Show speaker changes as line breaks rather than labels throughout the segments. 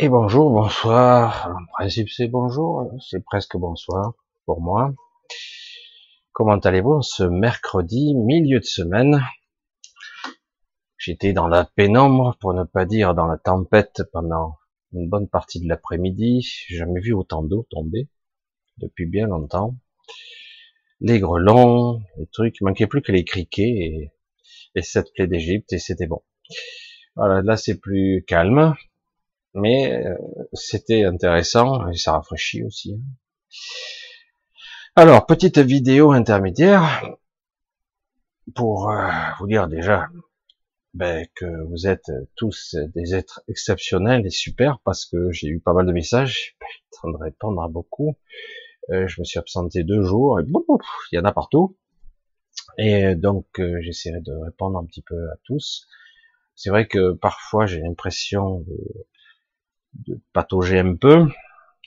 Et bonjour, bonsoir. En principe, c'est bonjour, c'est presque bonsoir pour moi. Comment allez-vous ce mercredi, milieu de semaine? J'étais dans la pénombre, pour ne pas dire dans la tempête, pendant une bonne partie de l'après-midi. J'ai jamais vu autant d'eau tomber depuis bien longtemps. Les grelons, les trucs, il manquait plus que les criquets et, et cette plaie d'Égypte et c'était bon. Voilà, là c'est plus calme, mais euh, c'était intéressant et ça rafraîchit aussi. Hein. Alors, petite vidéo intermédiaire pour euh, vous dire déjà ben, que vous êtes tous des êtres exceptionnels et super parce que j'ai eu pas mal de messages, ben, en train de répondre à beaucoup. Euh, je me suis absenté deux jours et il y en a partout. Et donc j'essaierai de répondre un petit peu à tous. C'est vrai que parfois j'ai l'impression de, de patauger un peu.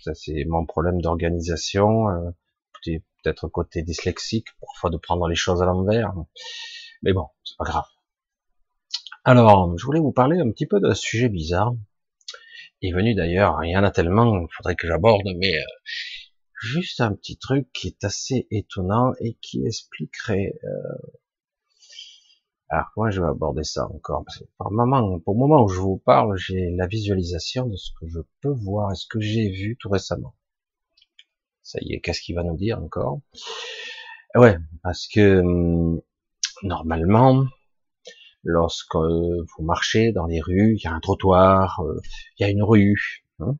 Ça, c'est mon problème d'organisation. Euh, peut-être côté dyslexique, parfois de prendre les choses à l'envers. Mais bon, c'est pas grave. Alors, je voulais vous parler un petit peu d'un sujet bizarre. Est venu d'ailleurs, il y en a tellement, il faudrait que j'aborde, mais euh, juste un petit truc qui est assez étonnant et qui expliquerait euh, alors, comment je vais aborder ça encore? Parce que moment, pour le moment où je vous parle, j'ai la visualisation de ce que je peux voir et ce que j'ai vu tout récemment. Ça y est, qu'est-ce qu'il va nous dire encore? Ouais, parce que hum, normalement, lorsque vous marchez dans les rues, il y a un trottoir, euh, il y a une rue, hein,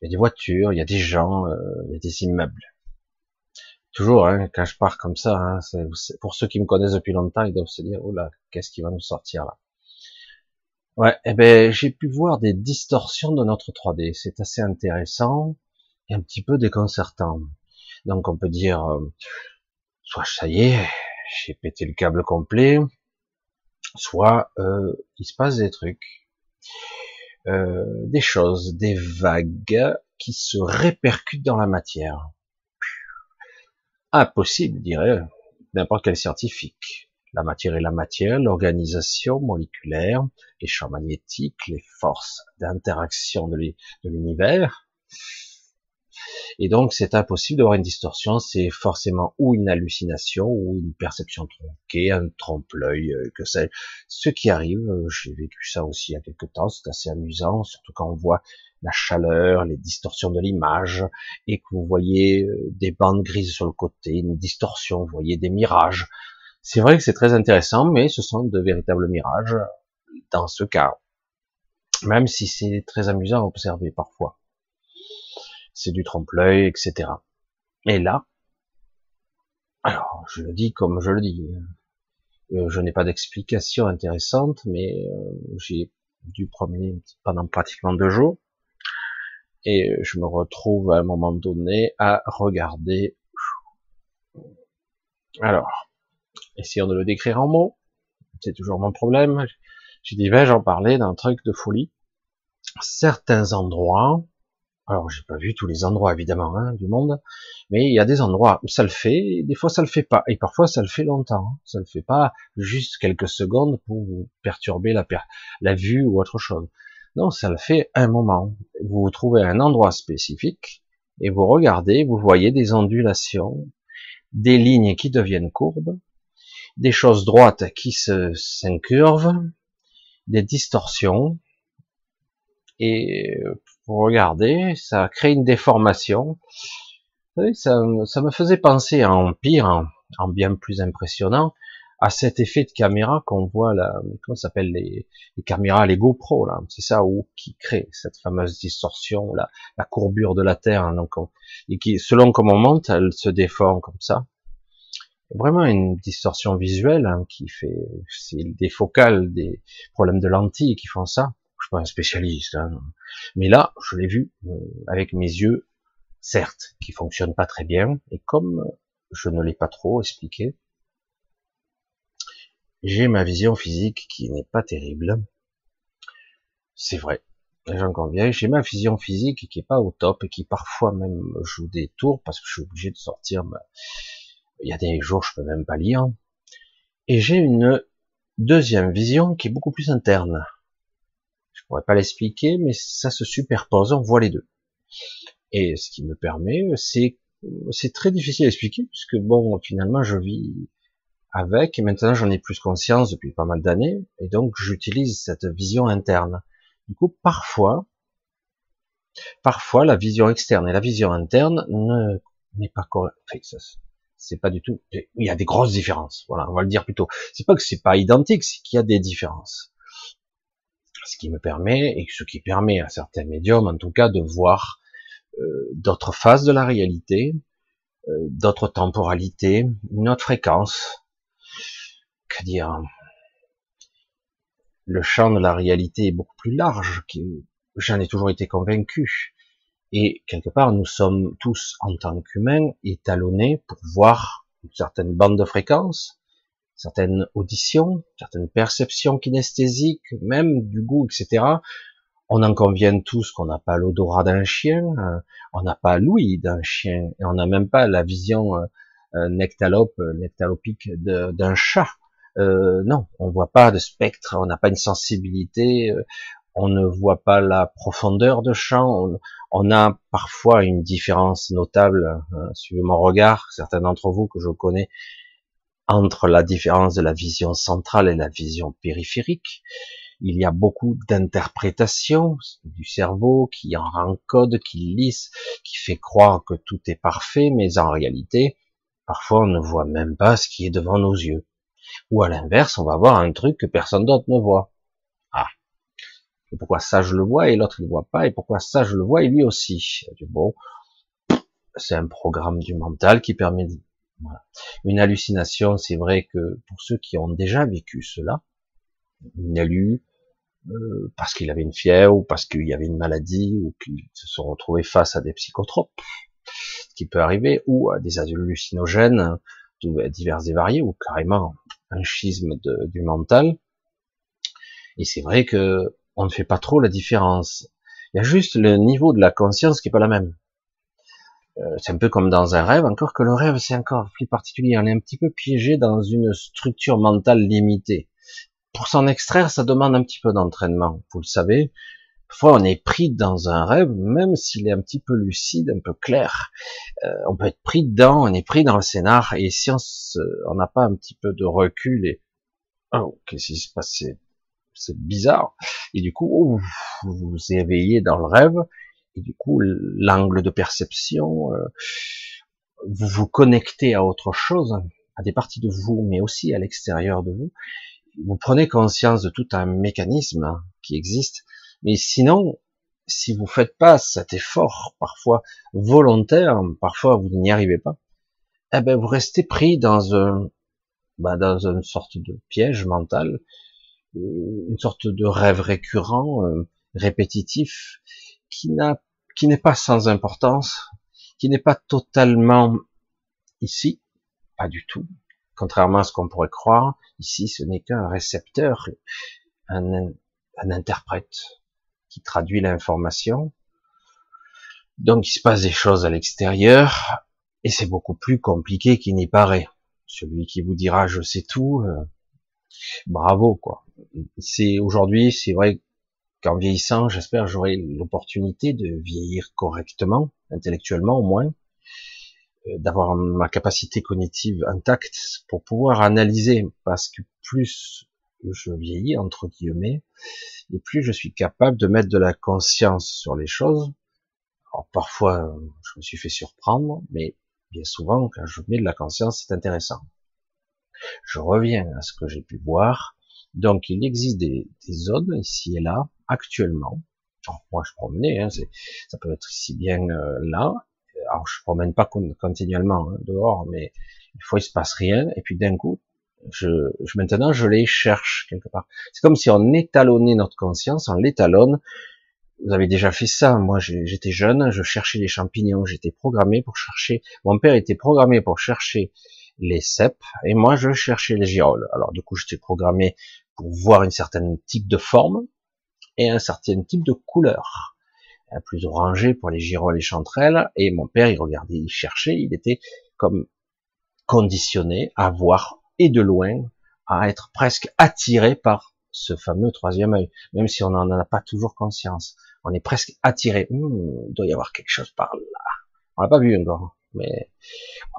il y a des voitures, il y a des gens, euh, il y a des immeubles. Toujours, hein, quand je pars comme ça, hein, c'est, pour ceux qui me connaissent depuis longtemps, ils doivent se dire, oh là, qu'est-ce qui va nous sortir là? Ouais, eh ben, j'ai pu voir des distorsions de notre 3D. C'est assez intéressant et un petit peu déconcertant. Donc, on peut dire, euh, soit ça y est, j'ai pété le câble complet, soit euh, il se passe des trucs, euh, des choses, des vagues qui se répercutent dans la matière impossible, dirait n'importe quel scientifique. La matière est la matière, l'organisation moléculaire, les champs magnétiques, les forces d'interaction de l'univers. Et donc, c'est impossible d'avoir une distorsion, c'est forcément ou une hallucination, ou une perception tronquée, un trompe-l'œil, euh, que c'est ce qui arrive. Euh, j'ai vécu ça aussi il y a quelques temps, c'est assez amusant, surtout quand on voit la chaleur, les distorsions de l'image, et que vous voyez euh, des bandes grises sur le côté, une distorsion, vous voyez des mirages. C'est vrai que c'est très intéressant, mais ce sont de véritables mirages dans ce cas. Même si c'est très amusant à observer parfois. C'est du trompe-l'œil, etc. Et là, alors, je le dis comme je le dis. Euh, je n'ai pas d'explication intéressante, mais euh, j'ai dû promener pendant pratiquement deux jours et je me retrouve à un moment donné à regarder. Alors, essayons de le décrire en mots. C'est toujours mon problème. J'ai dit, ben, j'en parlais d'un truc de folie? Certains endroits, alors j'ai pas vu tous les endroits évidemment hein, du monde, mais il y a des endroits où ça le fait, et des fois ça le fait pas, et parfois ça le fait longtemps. Ça le fait pas juste quelques secondes pour perturber la, la vue ou autre chose. Non, ça le fait un moment. Vous vous trouvez un endroit spécifique et vous regardez, vous voyez des ondulations, des lignes qui deviennent courbes, des choses droites qui se s'incurvent, des distorsions. Et vous regardez, ça crée une déformation. Vous savez, ça, me faisait penser à en pire, en bien plus impressionnant, à cet effet de caméra qu'on voit là, comment s'appelle les, les, caméras, les GoPro là, c'est ça où qui crée cette fameuse distorsion, la, la courbure de la Terre, hein, donc et qui, selon comment on monte, elle se déforme comme ça. Vraiment une distorsion visuelle hein, qui fait, c'est des focales, des problèmes de lentilles qui font ça. Je suis pas un spécialiste, hein. mais là, je l'ai vu euh, avec mes yeux, certes, qui fonctionnent pas très bien, et comme je ne l'ai pas trop expliqué, j'ai ma vision physique qui n'est pas terrible. C'est vrai. J'en conviens. J'ai ma vision physique qui est pas au top et qui parfois même joue des tours parce que je suis obligé de sortir. Il y a des jours, je peux même pas lire. Et j'ai une deuxième vision qui est beaucoup plus interne. Je pourrais pas l'expliquer, mais ça se superpose, on voit les deux. Et ce qui me permet, c'est c'est très difficile à expliquer puisque bon, finalement, je vis avec et maintenant j'en ai plus conscience depuis pas mal d'années et donc j'utilise cette vision interne. Du coup, parfois, parfois la vision externe et la vision interne ne n'est pas correcte. c'est pas du tout. Il y a des grosses différences. Voilà, on va le dire plutôt. C'est pas que c'est pas identique, c'est qu'il y a des différences. Ce qui me permet et ce qui permet à certains médiums, en tout cas, de voir euh, d'autres phases de la réalité, euh, d'autres temporalités, une autre fréquence. Que dire Le champ de la réalité est beaucoup plus large. J'en ai toujours été convaincu. Et quelque part, nous sommes tous, en tant qu'humains, étalonnés pour voir une certaine bande de fréquences, certaines auditions, certaines perceptions kinesthésiques, même du goût, etc. On en convient tous qu'on n'a pas l'odorat d'un chien, euh, on n'a pas l'ouïe d'un chien, et on n'a même pas la vision euh, euh, nectalope, nectalopique d'un chat. Euh, non, on voit pas de spectre, on n'a pas une sensibilité, on ne voit pas la profondeur de champ, on, a parfois une différence notable, hein, suivant mon regard, certains d'entre vous que je connais, entre la différence de la vision centrale et la vision périphérique. Il y a beaucoup d'interprétations du cerveau qui en encode, qui lisse, qui fait croire que tout est parfait, mais en réalité, parfois on ne voit même pas ce qui est devant nos yeux. Ou à l'inverse, on va voir un truc que personne d'autre ne voit. Ah, et pourquoi ça je le vois et l'autre ne le voit pas, et pourquoi ça je le vois et lui aussi? Bon, c'est un programme du mental qui permet voilà. une hallucination. C'est vrai que pour ceux qui ont déjà vécu cela, une élu, euh, parce qu'il avait une fièvre ou parce qu'il y avait une maladie ou qu'ils se sont retrouvés face à des psychotropes, ce qui peut arriver, ou à des hallucinogènes divers et variés, ou carrément un schisme de, du mental. Et c'est vrai que on ne fait pas trop la différence. Il y a juste le niveau de la conscience qui est pas la même. Euh, c'est un peu comme dans un rêve, encore que le rêve c'est encore plus particulier. On est un petit peu piégé dans une structure mentale limitée. Pour s'en extraire, ça demande un petit peu d'entraînement. Vous le savez, parfois on est pris dans un rêve, même s'il est un petit peu lucide, un peu clair. Euh, on peut être pris dedans, on est pris dans le scénar, et si on n'a pas un petit peu de recul et oh, qu'est-ce qui se passe c'est bizarre. Et du coup, vous vous éveillez dans le rêve, et du coup, l'angle de perception, euh, vous vous connectez à autre chose, à des parties de vous, mais aussi à l'extérieur de vous. Vous prenez conscience de tout un mécanisme qui existe, mais sinon, si vous faites pas cet effort, parfois volontaire, parfois vous n'y arrivez pas, eh ben vous restez pris dans un, bah, dans une sorte de piège mental euh, une sorte de rêve récurrent, euh, répétitif, qui n'a, qui n'est pas sans importance, qui n'est pas totalement ici, pas du tout. Contrairement à ce qu'on pourrait croire, ici ce n'est qu'un récepteur, un, un interprète qui traduit l'information. Donc il se passe des choses à l'extérieur et c'est beaucoup plus compliqué qu'il n'y paraît. Celui qui vous dira je sais tout, euh, bravo quoi. C'est aujourd'hui, c'est vrai qu'en vieillissant, j'espère j'aurai l'opportunité de vieillir correctement, intellectuellement au moins, euh, d'avoir ma capacité cognitive intacte pour pouvoir analyser, parce que plus je vieillis entre guillemets, et plus je suis capable de mettre de la conscience sur les choses. Alors parfois, je me suis fait surprendre, mais bien souvent, quand je mets de la conscience, c'est intéressant. Je reviens à ce que j'ai pu voir. Donc, il existe des, zones ici et là, actuellement. moi, je promenais, hein, ça peut être ici bien euh, là. Alors, je promène pas continuellement hein, dehors, mais une fois il se passe rien, et puis d'un coup, je, je, maintenant, je les cherche quelque part. C'est comme si on étalonnait notre conscience, on l'étalonne. Vous avez déjà fait ça. Moi, j'étais jeune, je cherchais les champignons, j'étais programmé pour chercher. Mon père était programmé pour chercher les cèpes, et moi je cherchais les girolles. Alors du coup j'étais programmé pour voir une certaine type de forme et un certain type de couleur, plus orangé pour les girolles et chanterelles, et mon père il regardait, il cherchait, il était comme conditionné à voir et de loin, à être presque attiré par ce fameux troisième œil, même si on n'en a pas toujours conscience. On est presque attiré. Hum, il doit y avoir quelque chose par là. On l'a pas vu encore, mais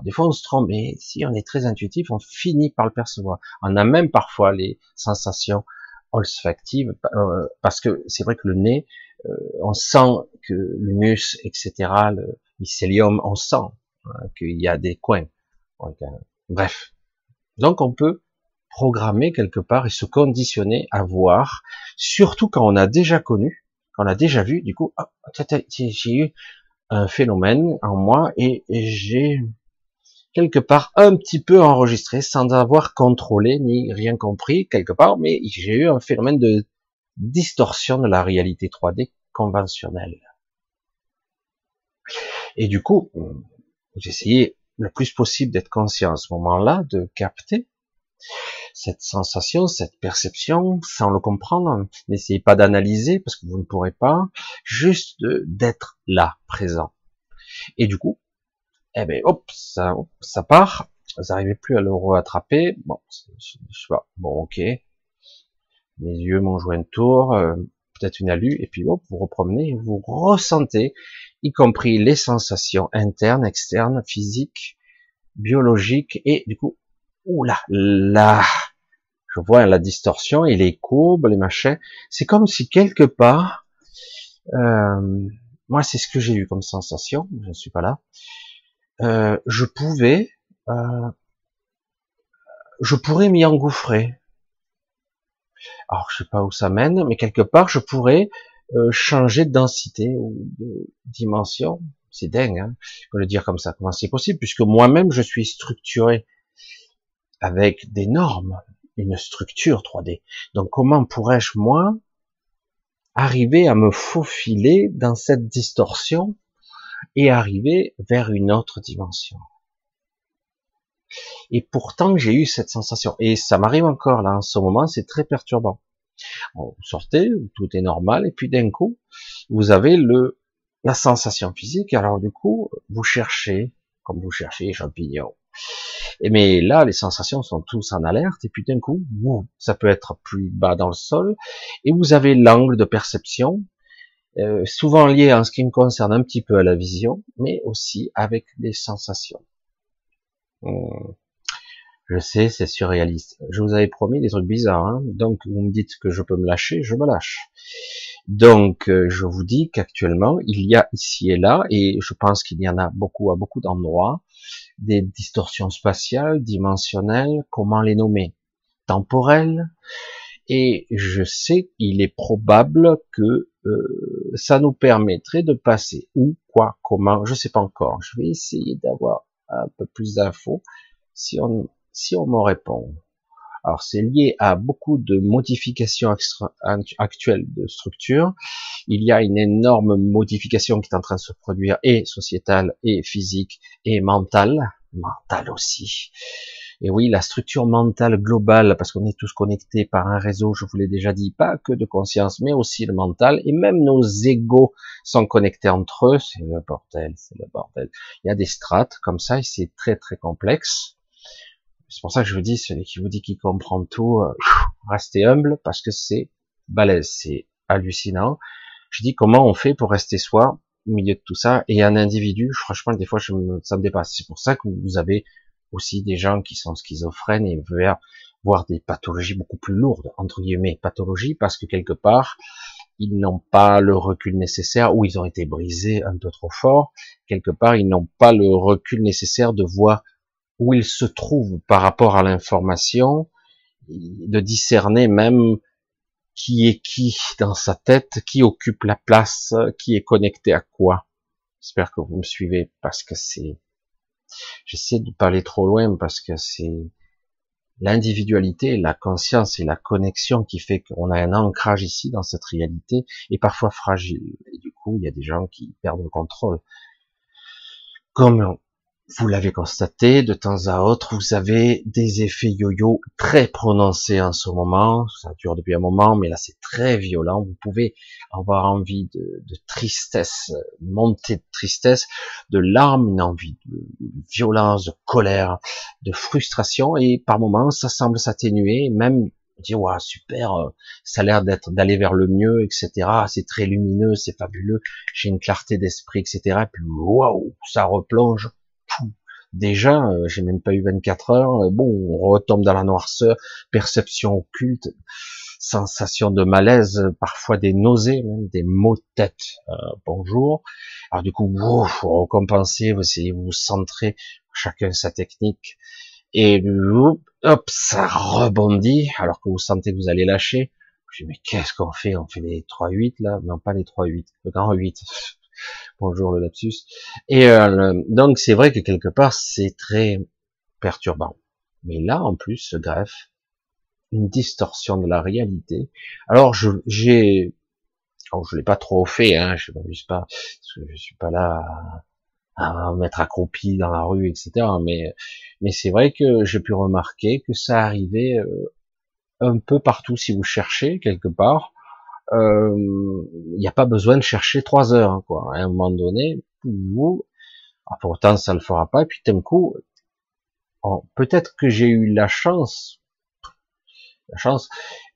des fois on se trompe. Mais si on est très intuitif, on finit par le percevoir. On a même parfois les sensations olfactives, euh, parce que c'est vrai que le nez, euh, on sent que l'humus, etc., le mycélium, on sent hein, qu'il y a des coins. Euh, bref. Donc on peut programmer quelque part et se conditionner à voir, surtout quand on a déjà connu, quand on a déjà vu, du coup, ah, j'ai eu un phénomène en moi et, j'ai quelque part un petit peu enregistré sans avoir contrôlé ni rien compris quelque part, mais j'ai eu un phénomène de distorsion de la réalité 3D conventionnelle. Et du coup, j'ai essayé le plus possible d'être conscient à ce moment-là, de capter cette sensation, cette perception, sans le comprendre. N'essayez pas d'analyser parce que vous ne pourrez pas, juste d'être là, présent. Et du coup, eh ben, hop, ça, ça part. Vous n'arrivez plus à le rattraper. Bon, je pas. Bon, ok. Mes yeux m'ont joué un tour, euh, peut-être une alu, et puis hop, vous repromenez, vous ressentez, y compris les sensations internes, externes, physiques, biologiques, et du coup, oula, là, je vois la distorsion et les courbes, les machins. C'est comme si quelque part, euh, moi c'est ce que j'ai eu comme sensation, je ne suis pas là. Euh, je pouvais, euh, je pourrais m'y engouffrer. Alors je sais pas où ça mène, mais quelque part je pourrais euh, changer de densité ou de dimension. C'est dingue, hein, je le dire comme ça. Comment c'est possible Puisque moi-même je suis structuré avec des normes, une structure 3D. Donc comment pourrais-je moi arriver à me faufiler dans cette distorsion et arriver vers une autre dimension? Et pourtant j'ai eu cette sensation et ça m'arrive encore là en ce moment, c'est très perturbant. Vous sortez, tout est normal et puis d'un coup vous avez le la sensation physique. Alors du coup vous cherchez comme vous cherchez champignons et mais là, les sensations sont tous en alerte, et puis d'un coup, ça peut être plus bas dans le sol, et vous avez l'angle de perception, euh, souvent lié en ce qui me concerne un petit peu à la vision, mais aussi avec les sensations. Hmm. Je sais, c'est surréaliste. Je vous avais promis des trucs bizarres, hein. donc vous me dites que je peux me lâcher, je me lâche. Donc, euh, je vous dis qu'actuellement, il y a ici et là, et je pense qu'il y en a beaucoup à beaucoup d'endroits, des distorsions spatiales, dimensionnelles, comment les nommer, temporelles, et je sais qu'il est probable que euh, ça nous permettrait de passer où, quoi, comment, je sais pas encore. Je vais essayer d'avoir un peu plus d'infos si on si on me répond. Alors c'est lié à beaucoup de modifications actuelles de structure. Il y a une énorme modification qui est en train de se produire et sociétale et physique et mentale, mentale aussi. Et oui, la structure mentale globale, parce qu'on est tous connectés par un réseau, je vous l'ai déjà dit, pas que de conscience, mais aussi le mental, et même nos égaux sont connectés entre eux, c'est le bordel, c'est le bordel. Il y a des strates comme ça, et c'est très très complexe. C'est pour ça que je vous dis, celui qui vous dit qu'il comprend tout, euh, restez humble parce que c'est balèze, c'est hallucinant. Je dis comment on fait pour rester soi au milieu de tout ça et un individu, franchement, des fois, ça me dépasse. C'est pour ça que vous avez aussi des gens qui sont schizophrènes et veulent voir des pathologies beaucoup plus lourdes, entre guillemets, pathologies, parce que quelque part, ils n'ont pas le recul nécessaire ou ils ont été brisés un peu trop fort. Quelque part, ils n'ont pas le recul nécessaire de voir où il se trouve par rapport à l'information, de discerner même qui est qui dans sa tête, qui occupe la place, qui est connecté à quoi. J'espère que vous me suivez parce que c'est, j'essaie de parler trop loin parce que c'est l'individualité, la conscience et la connexion qui fait qu'on a un ancrage ici dans cette réalité et parfois fragile. Et du coup, il y a des gens qui perdent le contrôle. Comme vous l'avez constaté, de temps à autre, vous avez des effets yo-yo très prononcés en ce moment. Ça dure depuis un moment, mais là c'est très violent. Vous pouvez avoir envie de, tristesse, montée de tristesse, de larmes, une envie de violence, de colère, de frustration, et par moments ça semble s'atténuer, même dit ouais super, euh, ça a l'air d'être d'aller vers le mieux, etc. C'est très lumineux, c'est fabuleux, j'ai une clarté d'esprit, etc. Et puis waouh, ça replonge. Déjà, euh, j'ai même pas eu 24 heures. Bon, on retombe dans la noirceur, perception occulte, sensation de malaise, parfois des nausées, même des maux de tête. Euh, bonjour. Alors du coup, vous, vous vous essayez de vous centrer, chacun sa technique et hop, ça rebondit, alors que vous sentez que vous allez lâcher. Je dis, mais qu'est-ce qu'on fait? On fait les 3-8 là? Non, pas les 3-8, le grand 8. Bonjour le lapsus. Et euh, donc c'est vrai que quelque part c'est très perturbant. Mais là en plus se greffe une distorsion de la réalité. Alors je j'ai, je l'ai pas trop fait, hein, je m'amuse pas, parce que je suis pas là à mettre accroupi dans la rue, etc. Mais, mais c'est vrai que j'ai pu remarquer que ça arrivait euh, un peu partout si vous cherchez quelque part. Il euh, n'y a pas besoin de chercher trois heures, hein, quoi. À un moment donné, vous, ah, pourtant ça le fera pas. Et puis d'un coup, oh, peut-être que j'ai eu la chance, la chance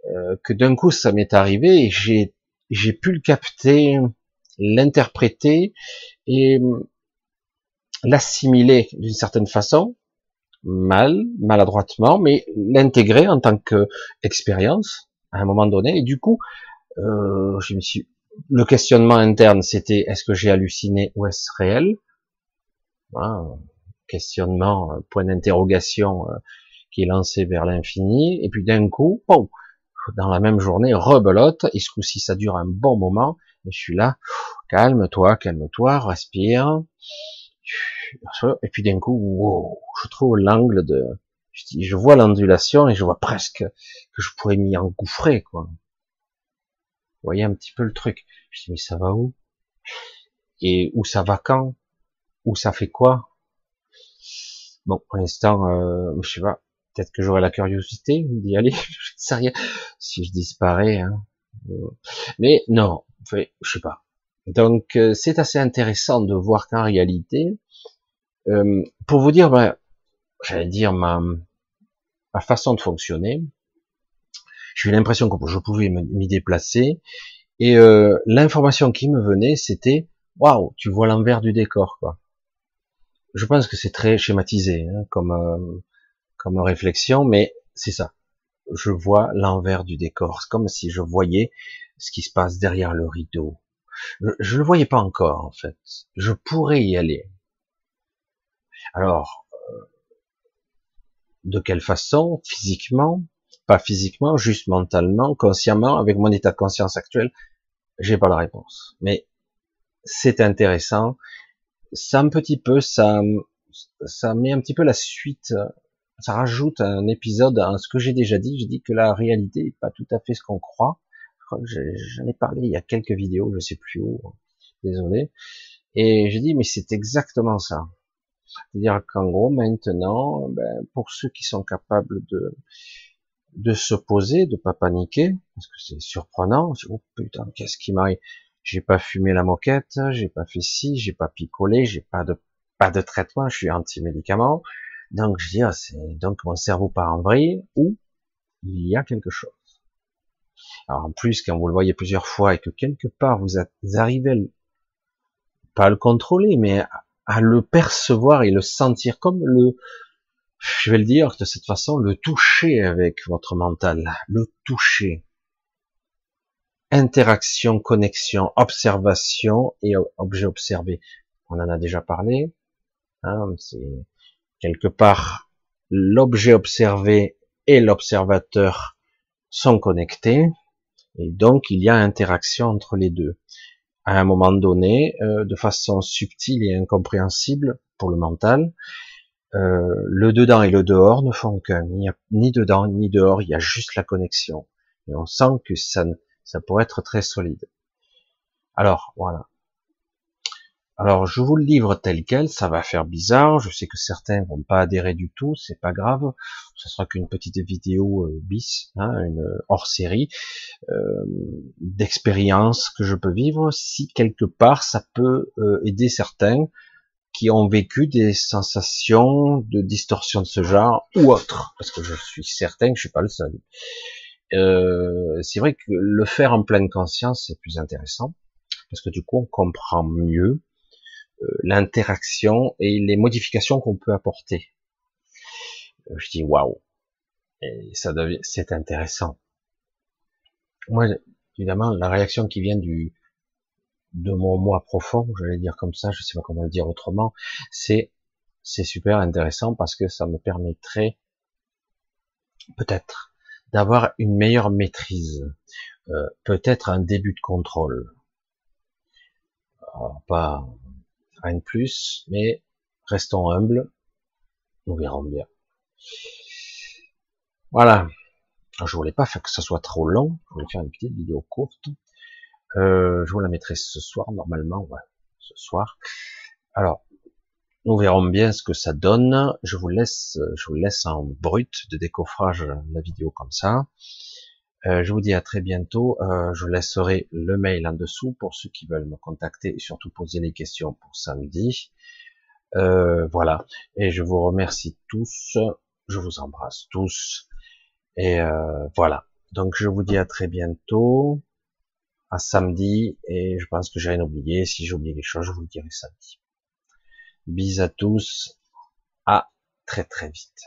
euh, que d'un coup ça m'est arrivé et j'ai j'ai pu le capter, l'interpréter et l'assimiler d'une certaine façon, mal, maladroitement, mais l'intégrer en tant qu'expérience à un moment donné. Et du coup, euh, le questionnement interne, c'était est-ce que j'ai halluciné ou est-ce réel? Questionnement, euh, point d'interrogation euh, qui est lancé vers l'infini. Et puis d'un coup, dans la même journée, rebelote. Et ce coup-ci, ça dure un bon moment. Et je suis là, calme-toi, calme-toi, respire. Et puis d'un coup, je trouve l'angle de, je vois l'ondulation et je vois presque que je pourrais m'y engouffrer, quoi. Voyez un petit peu le truc. Je dis, mais ça va où? Et où ça va quand? Où ça fait quoi? Bon, pour l'instant, euh, je sais pas. Peut-être que j'aurai la curiosité d'y aller. je sais rien. Si je disparais, hein. Mais non, je sais pas. Donc euh, c'est assez intéressant de voir qu'en réalité, euh, pour vous dire, ben, j'allais dire ma, ma façon de fonctionner, j'ai eu l'impression que je pouvais m'y déplacer et euh, l'information qui me venait, c'était waouh, tu vois l'envers du décor, quoi. Je pense que c'est très schématisé hein, comme comme réflexion, mais c'est ça. Je vois l'envers du décor, c'est comme si je voyais ce qui se passe derrière le rideau, je ne le voyais pas encore, en fait. Je pourrais y aller. Alors, euh, de quelle façon Physiquement? Pas physiquement, juste mentalement, consciemment, avec mon état de conscience actuel J'ai pas la réponse. Mais c'est intéressant. Ça un petit peu, ça, ça met un petit peu la suite, ça rajoute un épisode à ce que j'ai déjà dit. J'ai dit que la réalité n'est pas tout à fait ce qu'on croit j'en ai parlé il y a quelques vidéos, je sais plus où, désolé. Et j'ai dit, mais c'est exactement ça. C'est-à-dire qu'en gros, maintenant, ben, pour ceux qui sont capables de de se poser, de pas paniquer, parce que c'est surprenant. Oh putain, qu'est-ce qui m'arrive? J'ai pas fumé la moquette, j'ai pas fait ci, j'ai pas picolé, j'ai pas de pas de traitement, je suis anti-médicament. Donc je dis, ah, donc mon cerveau part en vrille ou il y a quelque chose. Alors en plus, quand vous le voyez plusieurs fois et que quelque part vous, arrivez pas à le contrôler, mais à, le percevoir et le sentir comme le, je vais le dire de cette façon, le toucher avec votre mental, le toucher. Interaction, connexion, observation et objet observé. On en a déjà parlé. Hein, quelque part l'objet observé et l'observateur sont connectés. Et donc, il y a interaction entre les deux. À un moment donné, euh, de façon subtile et incompréhensible pour le mental, euh, le dedans et le dehors ne font qu'un. Ni dedans ni dehors, il y a juste la connexion. Et on sent que ça, ça pourrait être très solide. Alors, voilà. Alors, je vous le livre tel quel, ça va faire bizarre, je sais que certains vont pas adhérer du tout, c'est pas grave, ce sera qu'une petite vidéo euh, bis, hein, une hors-série euh, d'expérience que je peux vivre, si quelque part ça peut euh, aider certains qui ont vécu des sensations de distorsion de ce genre ou autre, parce que je suis certain que je suis pas le seul. euh, c'est vrai que le faire en pleine conscience, c'est plus intéressant, parce que du coup, on comprend mieux euh, l'interaction et les modifications qu'on peut apporter. Euh, je dis waouh, et ça devient, c'est intéressant. Moi, évidemment, la réaction qui vient du de mon moi profond, j'allais dire comme ça, je sais pas comment le dire autrement, c'est c'est super intéressant parce que ça me permettrait peut-être d'avoir une meilleure maîtrise, euh, peut-être un début de contrôle. pas rien de plus, mais restons humbles, nous verrons bien. Voilà. Je voulais pas faire que ça soit trop long, je voulais faire une petite vidéo courte. Euh, je vous la mettrai ce soir normalement, ce soir. Alors, nous verrons bien ce que ça donne. Je vous laisse, je vous laisse en brut de décoffrage la vidéo comme ça. Euh, je vous dis à très bientôt. Euh, je laisserai le mail en dessous pour ceux qui veulent me contacter et surtout poser les questions pour samedi. Euh, voilà. Et je vous remercie tous. Je vous embrasse tous. Et voilà. Donc je vous dis à très bientôt, à samedi. Et je pense que j'ai rien oublié. Si j'ai oublié quelque chose, je vous le dirai samedi. Bis à tous. À très très vite.